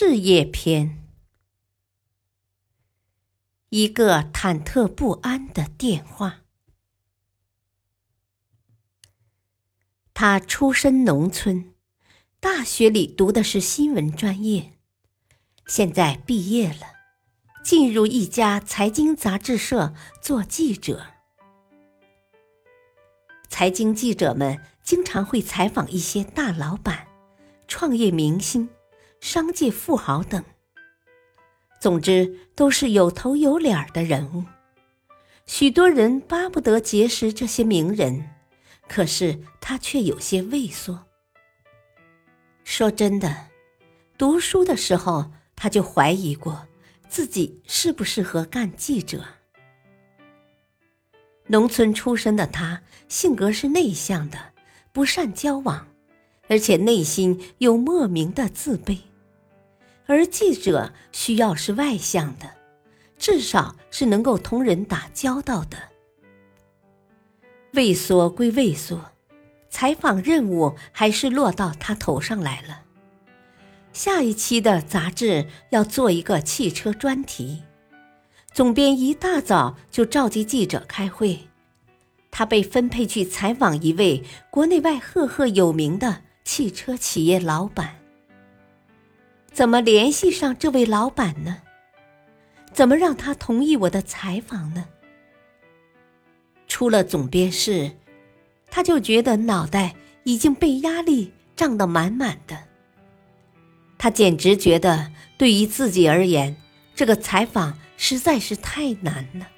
事业篇：一个忐忑不安的电话。他出身农村，大学里读的是新闻专业，现在毕业了，进入一家财经杂志社做记者。财经记者们经常会采访一些大老板、创业明星。商界富豪等，总之都是有头有脸的人物。许多人巴不得结识这些名人，可是他却有些畏缩。说真的，读书的时候他就怀疑过自己适不适合干记者。农村出身的他，性格是内向的，不善交往，而且内心又莫名的自卑。而记者需要是外向的，至少是能够同人打交道的。畏缩归畏缩，采访任务还是落到他头上来了。下一期的杂志要做一个汽车专题，总编一大早就召集记者开会，他被分配去采访一位国内外赫赫有名的汽车企业老板。怎么联系上这位老板呢？怎么让他同意我的采访呢？出了总编室，他就觉得脑袋已经被压力胀得满满的。他简直觉得，对于自己而言，这个采访实在是太难了。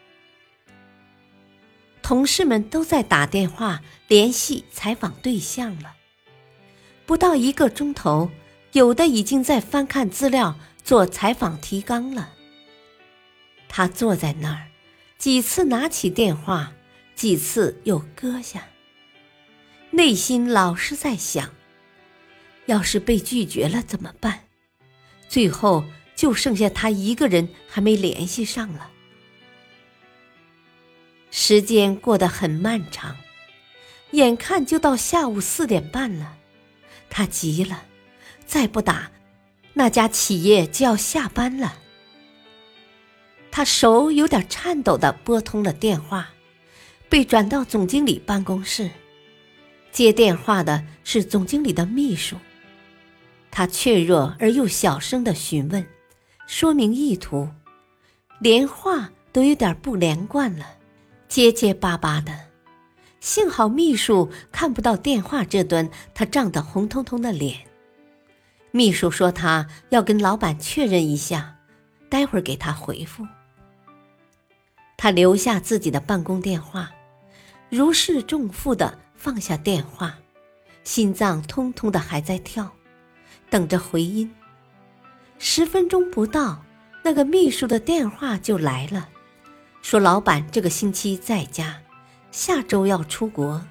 同事们都在打电话联系采访对象了，不到一个钟头。有的已经在翻看资料做采访提纲了。他坐在那儿，几次拿起电话，几次又搁下，内心老是在想：要是被拒绝了怎么办？最后就剩下他一个人还没联系上了。时间过得很漫长，眼看就到下午四点半了，他急了。再不打，那家企业就要下班了。他手有点颤抖的拨通了电话，被转到总经理办公室。接电话的是总经理的秘书。他怯弱而又小声的询问，说明意图，连话都有点不连贯了，结结巴巴的。幸好秘书看不到电话这端他涨得红彤彤的脸。秘书说：“他要跟老板确认一下，待会儿给他回复。”他留下自己的办公电话，如释重负的放下电话，心脏通通的还在跳，等着回音。十分钟不到，那个秘书的电话就来了，说老板这个星期在家，下周要出国，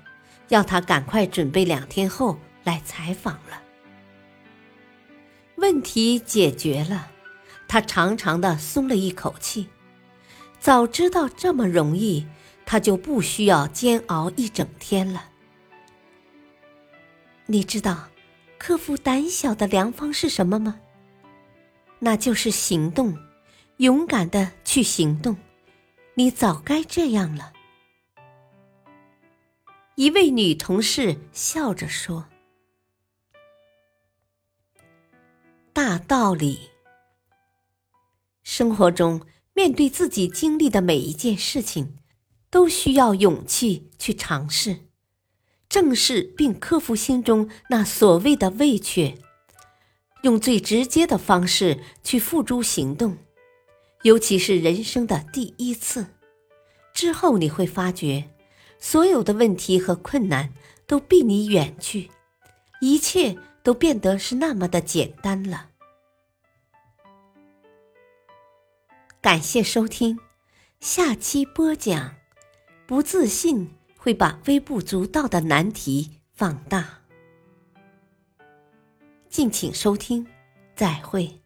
要他赶快准备两天后来采访了。问题解决了，他长长的松了一口气。早知道这么容易，他就不需要煎熬一整天了。你知道，克服胆小的良方是什么吗？那就是行动，勇敢的去行动。你早该这样了。一位女同事笑着说。大道理。生活中，面对自己经历的每一件事情，都需要勇气去尝试，正视并克服心中那所谓的畏怯，用最直接的方式去付诸行动。尤其是人生的第一次，之后你会发觉，所有的问题和困难都避你远去，一切都变得是那么的简单了。感谢收听，下期播讲：不自信会把微不足道的难题放大。敬请收听，再会。